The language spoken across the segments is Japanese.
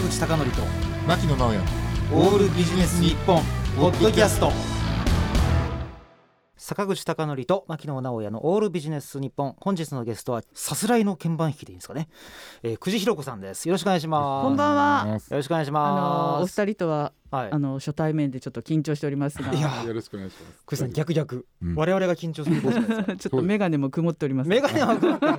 坂口孝則と牧野直哉。オールビジネス日本ポッドキャスト。坂口孝則と牧野直哉のオールビジネス日本。本日のゲストはさすらいの鍵盤弾きでいいんですかね、えー、久慈ひろ子さんです。よろしくお願いします。こんばんは。よろしくお願いしあます。のお二人とは、はい。あの初対面でちょっと緊張しておりますが。いやよろしくお願いします。久慈さん逆逆、うん。我々が緊張する ちょっと眼鏡も曇っております。メガネは曇ってる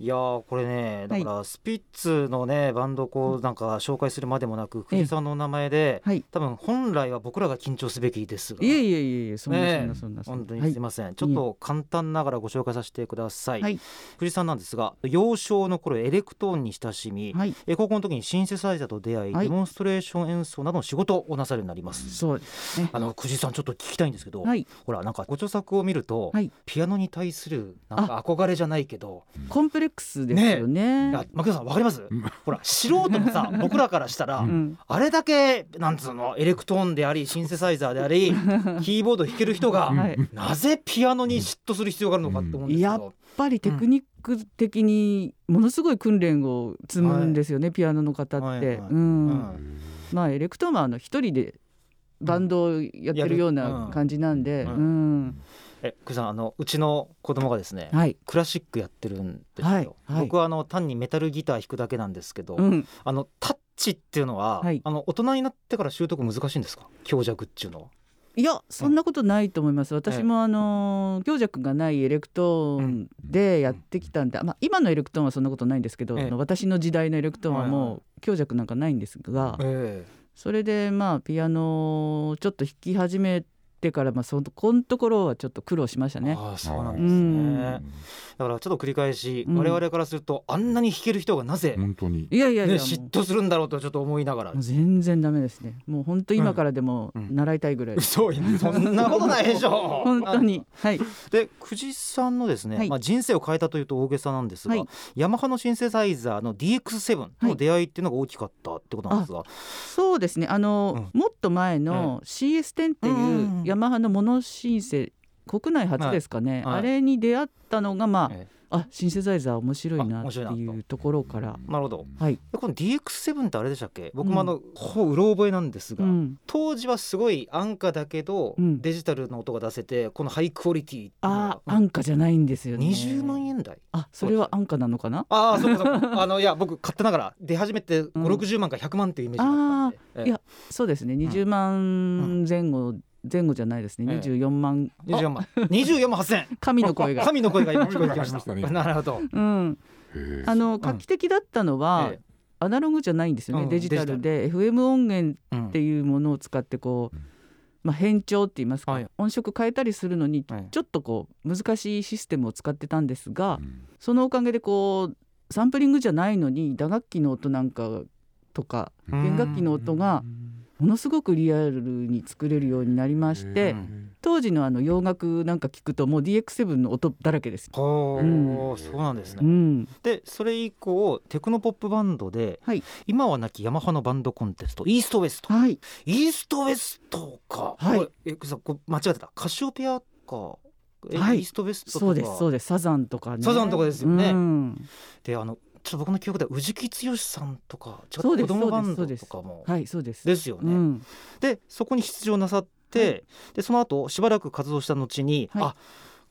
いやーこれねだからスピッツのねバンドこうなんか紹介するまでもなく久慈さんのお名前ではい。多分本来は僕らが緊張すべきですが。いえいえいえいえそんなそんなそんな本当はいにすいません、ちょっと簡単ながらご紹介させてください、はい。藤井さんなんですが幼少の頃エレクトーンに親しみ、はい。え高校の時にシンセサイザーと出会い、はい。デモンストレーション演奏などの仕事をなさるようになります。そうですね。あの藤井さんちょっと聞きたいんですけど、はい。ほらなんかご著作を見ると、はい。ピアノに対するなんか憧れじゃないけどコンプレックスですよいね。や牧野さんわかります？うん。ほら素人のさ 僕らからしたら、うん。あれだけなんつうのエレクトーンでありシンセサイザーであり キーボード弾ける人が、はい。なぜピアノに嫉妬する必要があるのかって思うんですけど、やっぱりテクニック的にものすごい訓練を積むんですよね、ピアノの方って、はいはいうん。うん。まあエレクトーンはあの一人でバンドをやってるような感じなんで、うん。うんえ久慈さんあのうちの子供がですね、はい、クラシックやってるんですよ、はいはい。僕はあの単にメタルギター弾くだけなんですけど、うん、あのタッチっていうのは、はい。あの大人になってから習得難しいんですか？強弱っていうのは。いやそんなことないと思います。私もあの強弱がないエレクトーンでやってきたんで、まあ、今のエレクトーンはそんなことないんですけど、私の時代のエレクトーンはもう強弱なんかないんですが、えそれでまあピアノをちょっと弾き始めてからまあそこのところはちょっと苦労しましたね。ああそうなんうですん。ね、だからちょっと繰り返し、うん。我々からするとあんなに弾ける人がなぜ、本当に。いやいやいや、嫉妬するんだろうとちょっと思いながら。全然ダメですね。もう本当今からでもうん。習いたいぐらい。です。嘘そんなことないでしょ。本当に。はい。で久慈さんのですね、はい。まあ、人生を変えたというと大げさなんですが、はい。ヤマハのシンセサイザーの DX7 の出会いっていうのが大きかったってことなんですが、そうですね。あの、もっと前の CS10 ってうんうんうん。いうヤマハのモノシンセ国内初ですかね、はい。はい。あれに出会ったのがまあ、えあシンセサイザー面白いあなっていうと。ころから。なるほど。はい、でこの DX7 ってあれでしたっけ？僕もあの、ほぼうろ覚えなんですが、うん、当時はすごい安価だけど、うん。デジタルの音が出せてこのハイクオリティっていうのがあ安価じゃないんですよね。20万円台。あそれは安価なのかな？ああそうかそうか。あのいや僕勝手ながら出始めて5 6 0万か100万っていうイメージがあったんで、ええいやそうですね。20万前後、前後じゃないですね。ええ。24万、24万。24万8000円 神の声が。神の声が今聞こえてきました。ねたなるほど。うん。あの画期的だったのは、ええ。アナログじゃないんですよね、うん。デジタルで。FM 音源うん。っていうものを使ってこう、うん。まあ、変調って言いますか、はい。音色変えたりするのにはい。ちょっとこう難しいシステムを使ってたんですが、うん。そのおかげでこうサンプリングじゃないのに打楽器の音なんかとか弦楽器の音がものすごくリアルに作れるようになりまして、うん。当時のあの洋楽なんか聞くともう DX7 の音だらけです。ほう、うん。そうなんですね、うん、でそれ以降テクノポップバンドで、はい。今はなきヤマハのバンドコンテストイーストウエスト。はい、イーストウエストか。はい。え間違えてた。カシオペアか。えはい。イーストウエストとか。そうですそうです。サザンとかね。サザンとかですよね。うん。であのちょっと僕の記憶では宇治木剛さんとか違うそうです子供バンドそうですとかもはいそうです。ですよね、うん、でそこに出場なさって、でその後しばらく活動した後に、はい。あ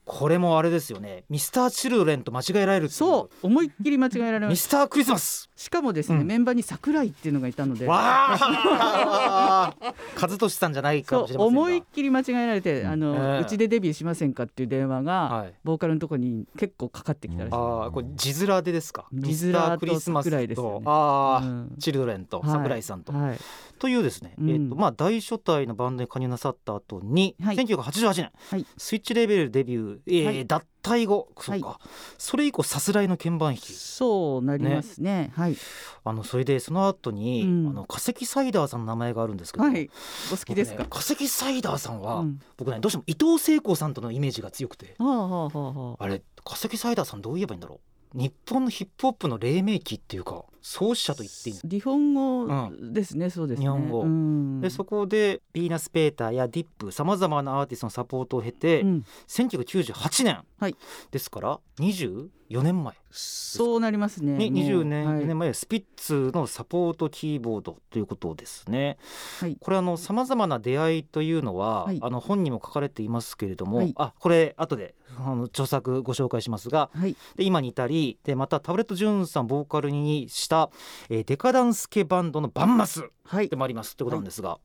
これもあれですよね。ミスター・チルドレンと間違えられるそう思いっきり間違えられましミスター・クリスマスた。しかもですね、うん。メンバーに桜井っていうのがいたので。わあ。和俊さんじゃないかもしれませんが。思いっきり間違えられて、あの、ええ。うちでデビューしませんかっていう電話が、はい。ボーカルのところに結構かかってきたらしい。ああこれ字面でですか？字面クリスマス桜井ですよね。とああ、うん。チルドレンとはい。桜井さんと、はい、というですね、うん。えっ、とまあ大所帯のバンドに加入なさった後に、はい。1988年、はい。スイッチレベルデビュー、えーはい。脱退後。そうか、はそれ以降さすらいの鍵盤弾き。そうなりますね。はい、あのそれでその後に、うん。あの化石サイダーさんの名前があるんですけど、はい、お好きですか？僕ね。化石サイダーさんは、うん。僕ねどうしても伊藤聖子さんとのイメージが強くて。はあはあはあはあ。あれ化石サイダーさんどう言えばいいんだろう。日本のヒップホップの黎明期っていうか創始者と言っていい日本語ですね、そうですね。日本語。うん。でそこでヴィーナス・ペーターやディップさまざまなアーティストのサポートを経て、うん。1998年、はい。ですから24年前そうなりますねにもう。20年,、はい。年前スピッツのサポートキーボードということですね。はい。これあのさまざまな出会いというのは、はい。あの本にも書かれていますけれども、はい。あこれ後であの著作ご紹介しますがはい。で今に至りでまたタブレット・ジュンさんボーカルにした、えーデカダンス系バンドのバンマスはい。でもありますってことなんですが、こ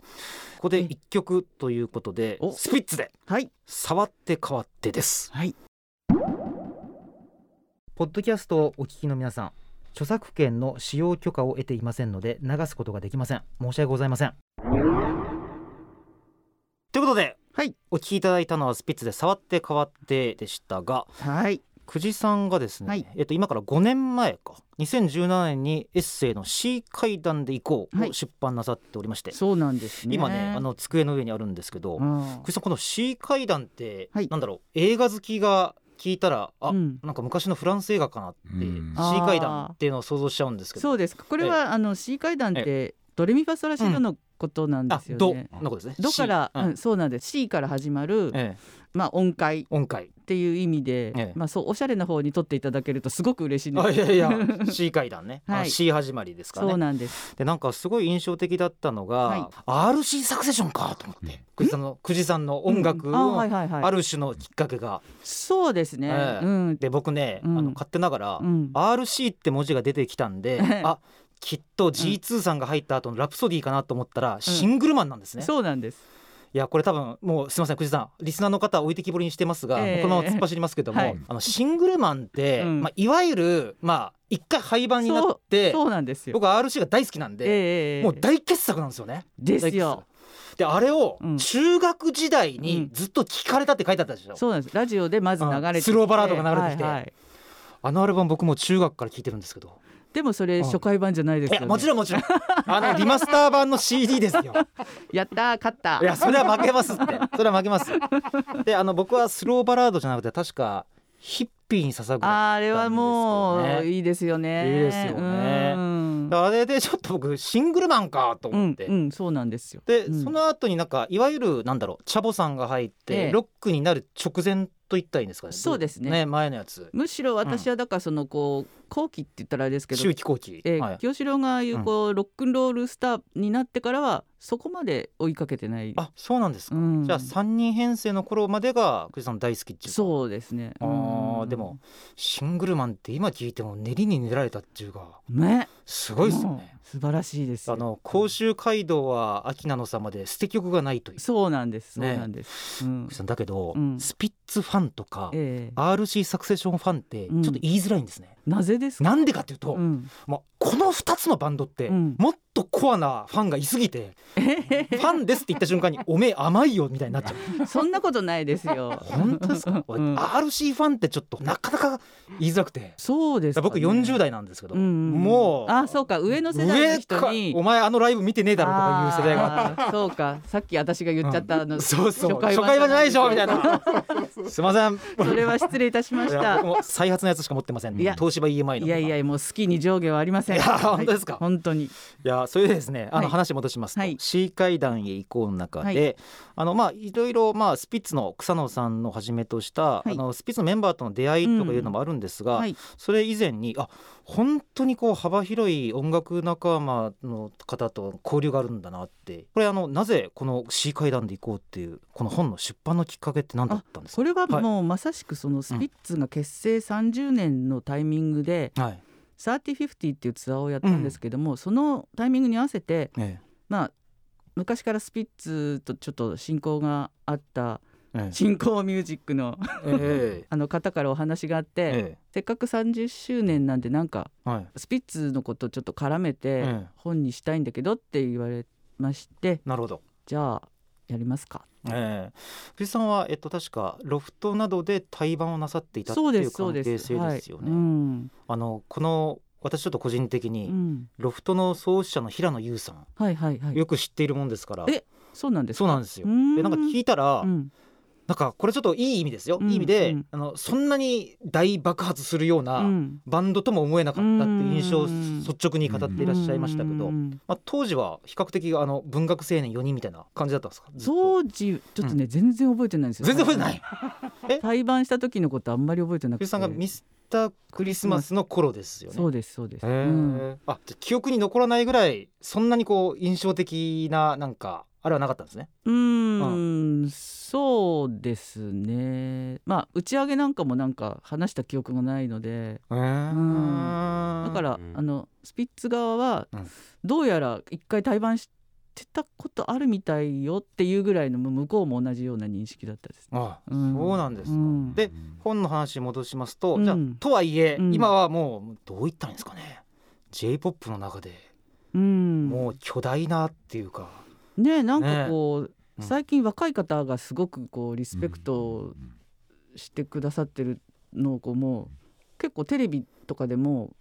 こで一曲ということでお。スピッツではい「触って変わって」です。はい。ポッドキャストをお聞きの皆さん著作権の使用許可を得ていませんので流すことができません。申し訳ございません。ということではい。お聞きいただいたのはスピッツで触って変わってでしたがはい久慈さんがですね、はい。えっと今から5年前か。2017年にエッセイの C 階段で行こうはい。を出版なさっておりまして、そうなんですね。今ねあの机の上にあるんですけど、久慈さんこの C 階段って、はい。なんだろう映画好きが聞いたらあ、うん。なんか昔のフランス映画かなって、うん。C 階段っていうのを想像しちゃうんですけど。そうですか。これはあの C 階段ってドレミファソラシドのことなんですよね、のことですね。ドから、C うん。うんそうなんです。C から始まる、ええ、まあ、音階っ音階。ていう意味で、ええ。まあ、そうおしゃれな方に取っていただけるとすごく嬉しいんです。あいやいや。C 階段ね、はい。C 始まりですからね。そうなんです。でなんかすごい印象的だったのが、はい。RC サクセションかと思って久慈さんの久慈さんの音楽のある種のきっかけが、そうですね、ええ。うん。で僕ね、うん。あの勝手ながら、うん。RC って文字が出てきたんで、え えあきっと G2 さんが入った後のラプソディかなと思ったら、シングルマンなんですね。そうなんです。いやこれ多分もうすみません久慈さんリスナーの方は置いてきぼりにしてますが、ええ。もうこのまま突っ走りますけども、はい。あのシングルマンって、うん。まあ、いわゆるまあ一回廃盤になってそうなんですよ。僕は RC が大好きなんで、ええもう大傑作なんですよね。ですよ。であれをうん。中学時代にうん。ずっと聞かれたって書いてあったでしょ、そうなんです。ラジオでまず流れてスローバラードが流れてきて。はいはいあのアルバム僕も中学から聞いてるんですけどでもそれ初回版じゃないですよ、ね、いやもちろんもちろん。あのリマスター版の CD ですよ。やったー勝った。いやそれは負けますって。それは負けます。であの僕はスローバラードじゃなくて確かヒッピーに捧ぐあれはもねういいですよね。いいですよね。うん。あれでちょっと僕シングルマンかとう思って、んうんそうなんですよ。で、うん。その後になんかいわゆるなんだろうチャボさんが入って、ええ。ロックになる直前と言ったらいいんですかね？そうですね。前のやつ。むしろ私はだからそのこう後期って言ったらあれですけど周期後期、えーはい、清志郎が言うこう、ロックンロールスターになってからはそこまで追いかけてない。あそうなんですか、うん。じゃあ三人編成の頃までが久慈さん大好きっていうか。そうですね。あーうん。でもシングルマンって今聞いても練りに練られたっていうかね。すごいですよね。素晴らしいです。あの甲州街道は秋名の様で捨て曲がないという。そうなんです。そうねなんです、うん。だけど、うん。スピッツファンとか、ええ。RC サクセションファンってちょっと言いづらいんですね。なぜですか？なんでかっていうと、うん、まあ、この2つのバンドって、うん。もっとコアなファンがいすぎて、ファンですって言った瞬間におめえ甘いよみたいになっちゃう。そんなことないですよ。本当ですか、俺 うん。RC ファンってちょっとなかなか言いづらくて。そうですか、ね、僕40代なんですけど、うんうんうん。もうあそうか。上の世代の上か人にお前あのライブ見てねえだろとかいう世代がそうか。さっき私が言っちゃった、あのそうそう。初初回版回版じゃないでしょみたいな。すいません。それは失礼いたしました。再発のやつしか持ってません。いや東芝 EMI のいやいやもう好きに上下はありません。いや本当ですか？はい本当に。いやそれでですねあのはい。話戻しますと、はい。C 階段へ行こうの中で、はい。あのまあいろいろまあスピッツの草野さんのはじめとした、い。あのスピッツのメンバーとの出会いとかいうのもあるんですが、はい。それ以前にあ本当にこう幅広い音楽仲間の方と交流があるんだなって。これあのなぜこの C 階段で行こうっていうこの本の出版のきっかけって何だったんですか？これははい。もうまさしくそのスピッツが結成30年のタイミングではい「3050」っていうツアーをやったんですけども、そのタイミングに合わせてえまあ昔からスピッツとちょっと親交があったええ新興ミュージックのええ。あの方からお話があって、えせっかく30周年なんでなんかスピッツのことちょっと絡めてええ。本にしたいんだけどって言われましてなるほど。じゃあやりますか。ええ。藤井さんは、えっと、確かロフトなどで対バンをなさっていたっていう関係性ですよね。うん。あのこの私ちょっと個人的うに、ん、ロフトの創始者の平野優さん、はいはいはい。よく知っているもんですから。えそうなんですか？そうなんですよ。でなんか聞いたら、うんなんかこれちょっといい意味ですよ、うんいい意味で、うん。あのそんなに大爆発するよううなん。バンドとも思えなかったっていう印象をうん。率直に語っていらっしゃいましたけど、うん。まあ、当時は比較的あの文学青年4人みたいな感じだったんですか？当時ちょっとね、全然覚えてないんですよ。全然覚えてない？対バンした時のことあんまり覚えてなくて。藤さんがミスタークリスマスの頃ですよね。そうですそうです、へー。うん。あ記憶に残らないぐらいそんなにこう印象的ななんかあれはなかったんですね？うーんそうですね。まあ打ち上げなんかもなんか話した記憶がないので。へー。だから、うん。あのスピッツ側はうん。どうやら一回対バンしてたことあるみたいよっていうぐらいの向こうも同じような認識だったです。あうん。そうなんですか。うん。で本の話に戻しますと、うん。じゃあとはいえ、うん。今はもうどう言ったんですかね。J p o p の中でうん、もう巨大なっていうか、ねなんかこう、うん最近若い方がすごくこうリスペクトしてくださってるのをこうもう結構テレビとかでも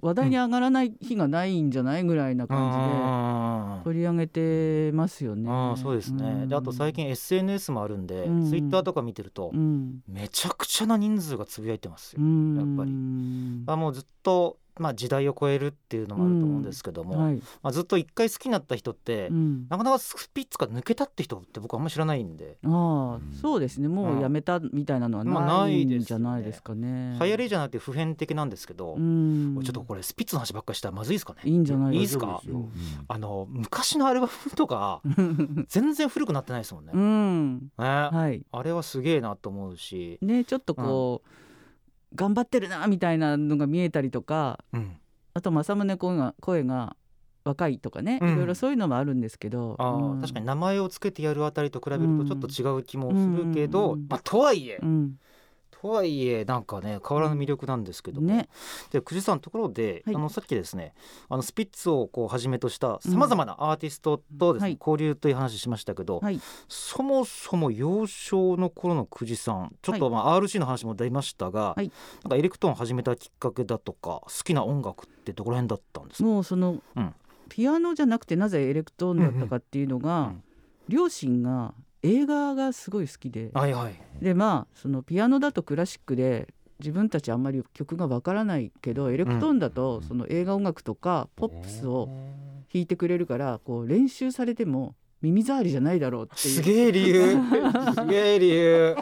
話題に上がらない日がないんじゃないぐらいな感あじで取り上げてますよね。あそうですね、ん。であと最近 SNS もあるんで、うん。ツイッターとか見てると、うん。めちゃくちゃな人数がつぶやいてますよ、うん。やっぱり。あもうずっと、まあ、時代を超えるっていうのもあると思うんですけども、はい。まあ、ずっと一回好きになった人って、うん。なかなかスピッツから抜けたって人って僕あんまり知らないんで、ああそうですね。もうやめたみたいなのはまあないないですよね。んじゃないですかね。流行りじゃなくて普遍的なんですけど、うん。ちょっとこれスピッツの話ばっかりしたらまずいですかね。いいんじゃないいいっすか？あの昔のアルバムとか 全然古くなってないですもんね、うねん。あはい。れはすげえなと思うし、ねちょっとこう、頑張ってるなみたいなのが見えたりとかうん、あと政宗声が声が若いとかね、うん。いろいろそういうのもあるんですけどうん。確かに名前をつけてやるあたりと比べるとちょっと違う気もするけど、うん。まあ、とはいえ、うんとはいえなんかね変わらぬ魅力なんですけども、ね。で久慈さんところで、はい。あのさっきですねあのスピッツをこうはじめとしたさまざまなアーティストとですね、はい。交流という話しましたけど、はい。そもそも幼少の頃の久慈さんちょっとまあ RC の話も出ましたが、はい。なんかエレクトーンを始めたきっかけだとか好きな音楽ってどこら辺だったんですか、もうその、うん。ピアノじゃなくてなぜエレクトーンだったかっていうのが、うん。両親が映画がすごい好きで、はいはい。でまあそのピアノだとクラシックで自分たちあんまり曲がわからないけどエレクトーンだとその映画音楽とかポップスを弾いてくれるからこう練習されても耳障りじゃないだろうっていう。すげえ理由。すげえ理由。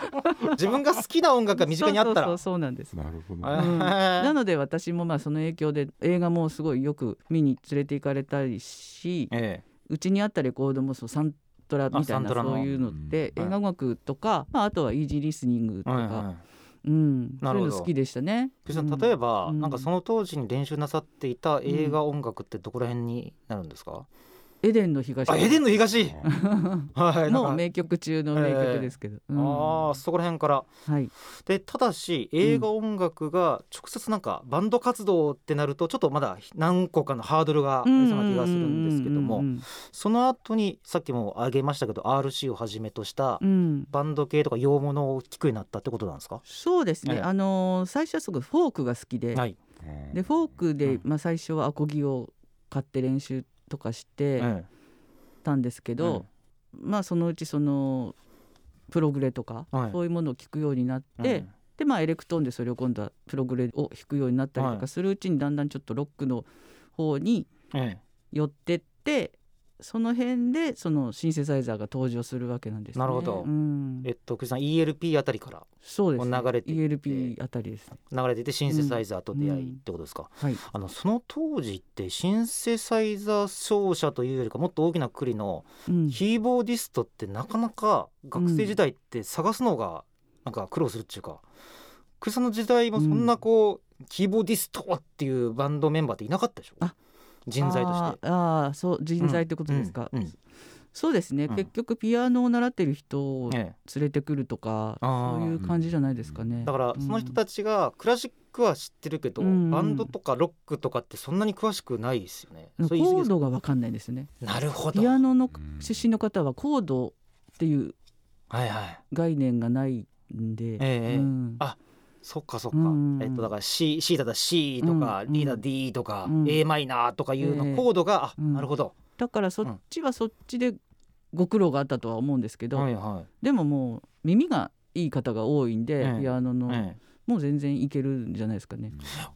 自分が好きな音楽が身近にあったら。そうそうそうそうなんです。なるほど。えー。うん。なので私もまあその影響で映画もすごいよく見に連れて行かれたりしえうちにあったレコードもそうサントラみたいなそういうのってうん。映画音楽とか、まあ、あとはイージーリスニングとか、うん、なるほど。そういうの好きでしたね。例えば、うん。なんかその当時に練習なさっていた映画音楽ってどこら辺になるんですか、エデンの東。あエデンの東。はいもう名曲中の名曲ですけど、うん。ああそこら辺から。はい、でただし映画音楽が直接なんかバンド活動ってなるとちょっとまだ何個かのハードルがありそうな気がするんですけどもうんうんその後にさっきも挙げましたけど RC をはじめとしたうんうん。バンド系とか洋物を聴くようになったってことなんですか、そうですね、ええ。あのー最初はすごいフォークが好きで、はい、でフォークで、うん。まあ、最初はアコギを買って練習とかしてえたんですけど、まあそのうちそのプログレとか、はい。そういうものを聞くようになっえて、でまあエレクトーンでそれを今度はプログレを弾くようになったりとはいかするうちにだんだんちょっとロックの方にええ寄ってってその辺でそのシンセサイザーが登場するわけなんですね。なるほど。うん。えっと、久慈さん ELP あたりからそうです、ね、流れて ELP あたりですね。流れていてシンセサイザーと出会いってことですか、はい。あのその当時ってシンセサイザー奏者というよりかもっと大きな括りのうん、キーボーディストってなかなか学生時代って探すのがなんか苦労するっていうか、久慈さんの時代もそんなこう、キーボーディストっていうバンドメンバーっていなかったでしょ？あ人材として。あーあーそう人材ってことですか。そうですね、うん結局ピアノを習ってる人を連ええれてくるとか、そういう感じじゃないですかね。だからその人たちがクラシックは知ってるけど、うんバンドとかロックとかってそんなに詳しくないですよね。コードがわかんないですね。なるほど。ピアノのうん出身の方はコードっていう。概念がないんで、あそっかそっか、うん。えっとだから C, C だったら C とか、うん。リーダー D とか、うん。A マイナーとかいうの、ええコードがあ、うん。なるほど。だからそっちはそっちでご苦労があったとは思うんですけど、はいはでももう耳がいい方が多いんで、ええ。ピアノの、い、ええ。もう全然いけるんじゃないですかね。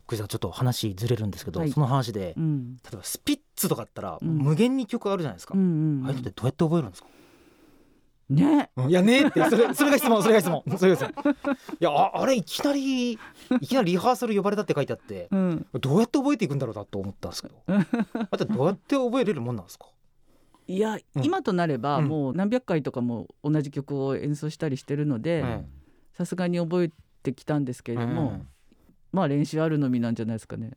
福井さんちょっと話ずれるんですけど、はい。その話で、うん。例えばスピッツとかあったら、うん。無限に曲あるじゃないですか、うんうんうん。ああいうのってどうやって覚えるんですか、ね。いやねえって。それそれが質問それが質問。それが質問。いやあ あれいきなりいきなりリハーサル呼ばれたって書いてあってうん、どうやって覚えていくんだろうなと思ったんですけど。あとどうやって覚えれるもんなんですか？いや、うん。今となればうん。もう何百回とかも同じ曲を演奏したりしてるのでえさすがに覚えてきたんですけえれども、えまあ練習あるのみなんじゃないですかね。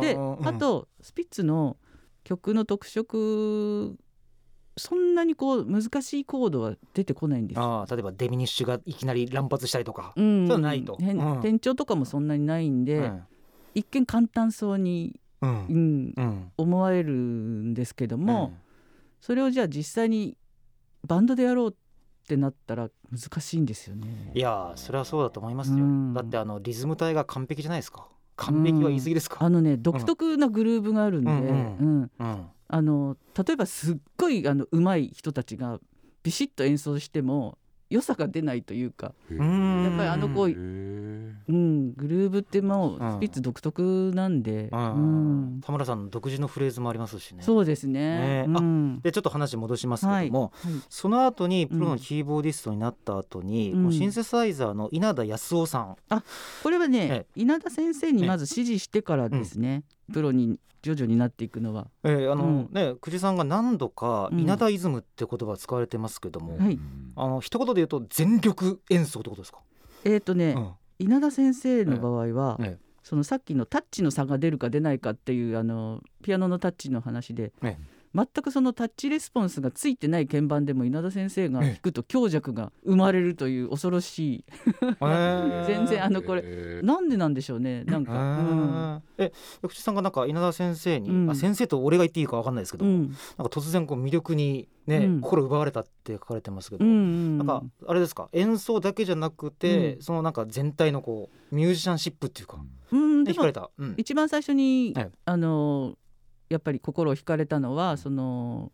でうん。あとスピッツの曲の特色そんなにこう難しいコードは出てこないんです。よ。あー例えばデミニッシュがいきなり乱発したりとか、うん。そうないと。変うん。転調とかもそんなにないんで、一見簡単そうに、うんううん。思われるんですけども、うん。それをじゃあ実際にバンドでやろうってなったら難しいんですよね。いやーそれはそうだと思いますよ、うん。だってあのリズム体が完璧じゃないですか。完璧は言い過ぎですか、あのね独特なグルーヴがあるんで、ううん。ん。うんあの例えばすっごいあの上手い人たちがビシッと演奏しても良さが出ないというか、んやっぱりあの子へー。うん、グルーヴってもううん。スピッツ独特なんで、ううん。ん田村さんの独自のフレーズもありますしね。そうですね。ね。うん。でちょっと話戻しますけども、はい。その後にプロのキーボーディストになった後に、うん。シンセサイザーの稲田康夫さん、これはねえ稲田先生にまず指示してからですね、プロに徐々になっていくのは。えーあの、うん。ね久慈さんが何度かうん。稲田イズムって言葉を使われてますけども、はい、あの一言で言うと全力演奏ってことですか、えっ、とね、うん。稲田先生の場合は、ええ。そのさっきのタッチの差が出るか出ないかっていうあのピアノのタッチの話で、え全くそのタッチレスポンスがついてない鍵盤でも稲田先生がええ。弾くと強弱が生まれるという恐ろしい、えー。全然あのこれなんでなんでしょうね。なんか、うん。えーえ福地さんがなんか稲田先生に、うん。あ先生と俺が言っていいかわかんないですけど、うん。なんか突然こう魅力にね、うん。心奪われたって書かれてますけど、うんうんなんかあれですか？演奏だけじゃなくて、うん。そのなんか全体のこうミュージシャンシップっていうか、うん、でもで惹かれた、うん。一番最初に、はいあのやっぱり心を惹かれたのはその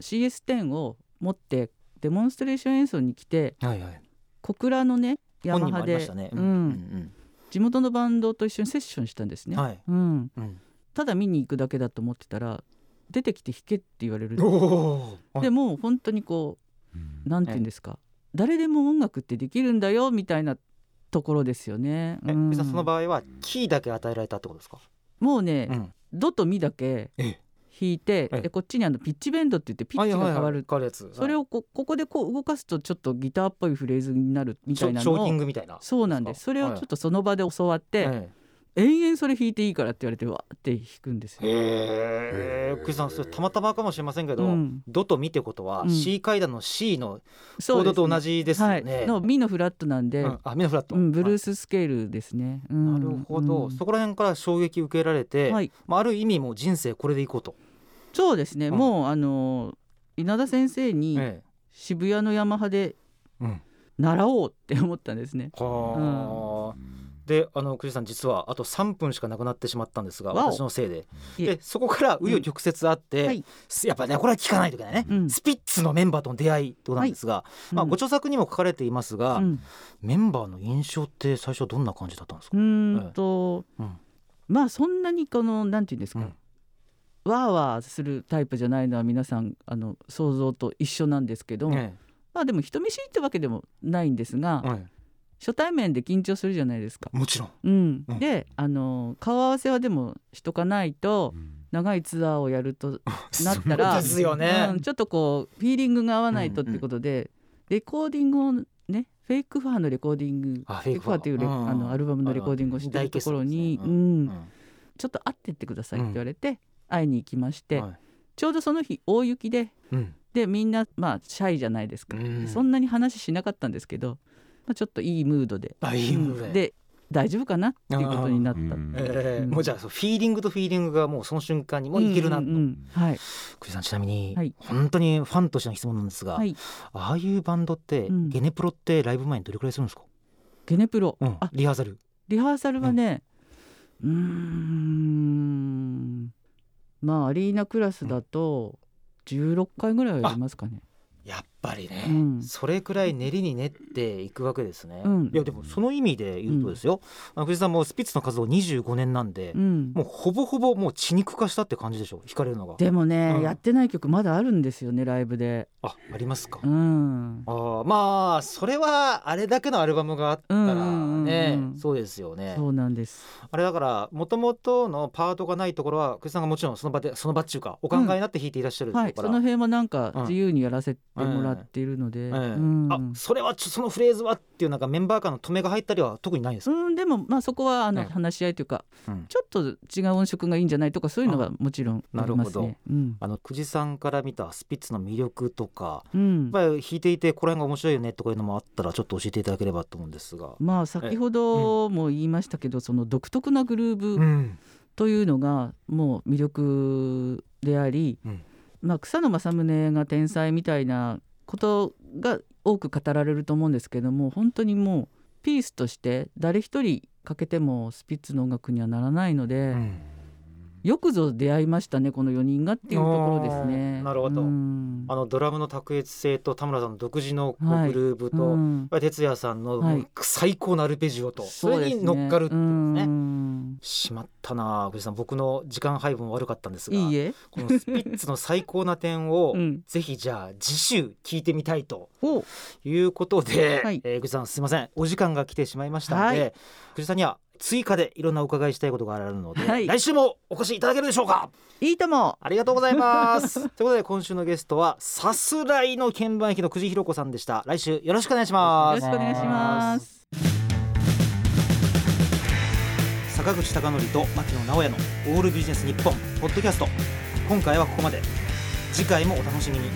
CS10 を持ってデモンストレーション演奏に来てはいはい。小倉のねヤ本にもマハで、ありましたね。ううん。ん地元のバンドと一緒にセッションしたんですね、はい。うん、うん、ただ見に行くだけだと思ってたら出てきて弾けって言われるおお。でもう本当にこうん。うなんて言うんですか。誰でも音楽ってできるんだよみたいなところですよね、え、うん。その場合はキーだけ与えられたってことですか？もうね、うん。ドとミだけええ。弾いてええ。でこっちにあのピッチベンドって言ってピッチが変わる、はいはい。それをこここでこう動かすとちょっとギターっぽいフレーズになるみたいなショショーキンのをグみたいな。そうなんです。それをちょっとその場で教わって、え延々それ弾いていいからって言われてわーって弾くんですえ。よ。へ。え福地さんそれたまたまかもしれませんけど、うん。ドとミってことは、うん。C 階段の C のコそうですね。ードと同じですよね。はい、のミのフラットなんで、うん。あミノフラット。うん、ブルーはいススケールですね。うん。なるほど、うん。そこら辺から衝撃受けられて、はい、まあ、ある意味もう人生これでいこうと、そうですね、うん。もうあの稲田先生にえ渋谷のヤマハでえうん、習おうって思ったんですね。はあ、であの久慈さん実はあと3分しかなくなってしまったんですが私のせいで。でそこから紆余曲折あって、はい。すやっぱねこれは聞かないといけないね、うん。スピッツのメンバーとの出会いとなんですが、まあ、うん。ご著作にも書かれていますが、うん。メンバーの印象って最初どんな感じだったんですか、うーんと、うん。まあそんなにこのなんていうんですか、うん。わーわーするタイプじゃないのは皆さんあの想像と一緒なんですけど、えまあでも人見知りってわけでもないんですが、ええ初対面で緊張するじゃないですか。えもちろん。うん。うん。であの顔合わせはでもしとかないと長いツアーをやると なったらですよね、うん、ちょっとこうフィーリングが合わないとってことで、レコーディングをねフェイクファーのレコーディングあフェイクファーっていうあのアルバムのレコーディングをしてるところに、大決うん。ちょっと会ってってくださいって言われて、会いに行きまして、はい。ちょうどその日大雪でうん。でみんなまあシャイじゃないですか、うん。そんなに話しなかったんですけど、まあ、ちょっといいムードで。あいいムードで。大丈夫かなっていうことになった。うんうんええもうじゃあそうフィーリングとフィーリングがもうその瞬間にもういけるなと、うんうんうん。はい。久慈さんちなみに、はい。本当にファンとしての質問なんですが、はい。ああいうバンドって、うん。ゲネプロってライブ前にどれくらいするんですか、ゲネプロ、うん。あリハーサル。リハーサルはねうーん。まあアリーナクラスだと16回ぐらいはやりますかね。やっぱりね、うん。それくらい練りに練っていくわけですね、うん。いやでもその意味で言うとですよ、あの藤井さんもスピッツの活動25年なんで、うん、もうほぼほぼもう血肉化したって感じでしょ？弾かれるのが。でもね、うん。やってない曲まだあるんですよねライブで。あありますか、うん、あーまあそれはあれだけのアルバムがあったらうんうんうんね、うん。そうですよね。そうなんです。あれだからもともとのパートがないところは藤井さんがもちろんその場でその場っていうかお考えになって弾いていらっしゃるはい、から、その辺はなんかうん自由にやらせてもらっているので、あそれはちょそのフレーズはっていうなんかメンバー間の止めが入ったりは特にないですか、うん、でもまあそこはあのええ。話し合いというか、うん。ちょっと違う音色がいいんじゃないとかそういうのはもちろんありますね。うん。あの久慈さんから見たスピッツの魅力とかうん。やっぱり弾いていてこれが面白いよねとかいうのもあったらちょっと教えていただければと思うんですが。まあ先ほども言いましたけど、その独特なグルーブん、というのがもう魅力であり、うん。まあ、草野正宗が天才みたいなことが多く語られると思うんですけども本当にもうピースとして誰一人欠けてもスピッツの音楽にはならないので、うん。よくぞ出会いましたねこの4人がっていうところですね。なるほど。うん。あのドラムの卓越性と田村さんの独自のグルーブと、うん。やっぱり哲也さんのはい。最高のアルペジオと、それそうですね。に乗っかるっていうね。うん。しまったなあ藤井さん。僕の時間配分悪かったんですがいいえ。このスピッツの最高な点を、うん。ぜひじゃあ次週聞いてみたいとおいうことで、はい。えー、藤井さんすいません。お時間が来てしまいましたので、はい。藤井さんには追加でいろんなお伺いしたいことがあるので、はい。来週もお越しいただけるでしょうか？いいとも。ありがとうございます。ということで今週のゲストはさすらいの鍵盤弾きの久慈ひろ子さんでした。来週よろしくお願いしよます。ろしくお願いします。坂口孝則と牧野直哉のオールビジネス日本ポッドキャスト。今回はここまで。次回もお楽しみに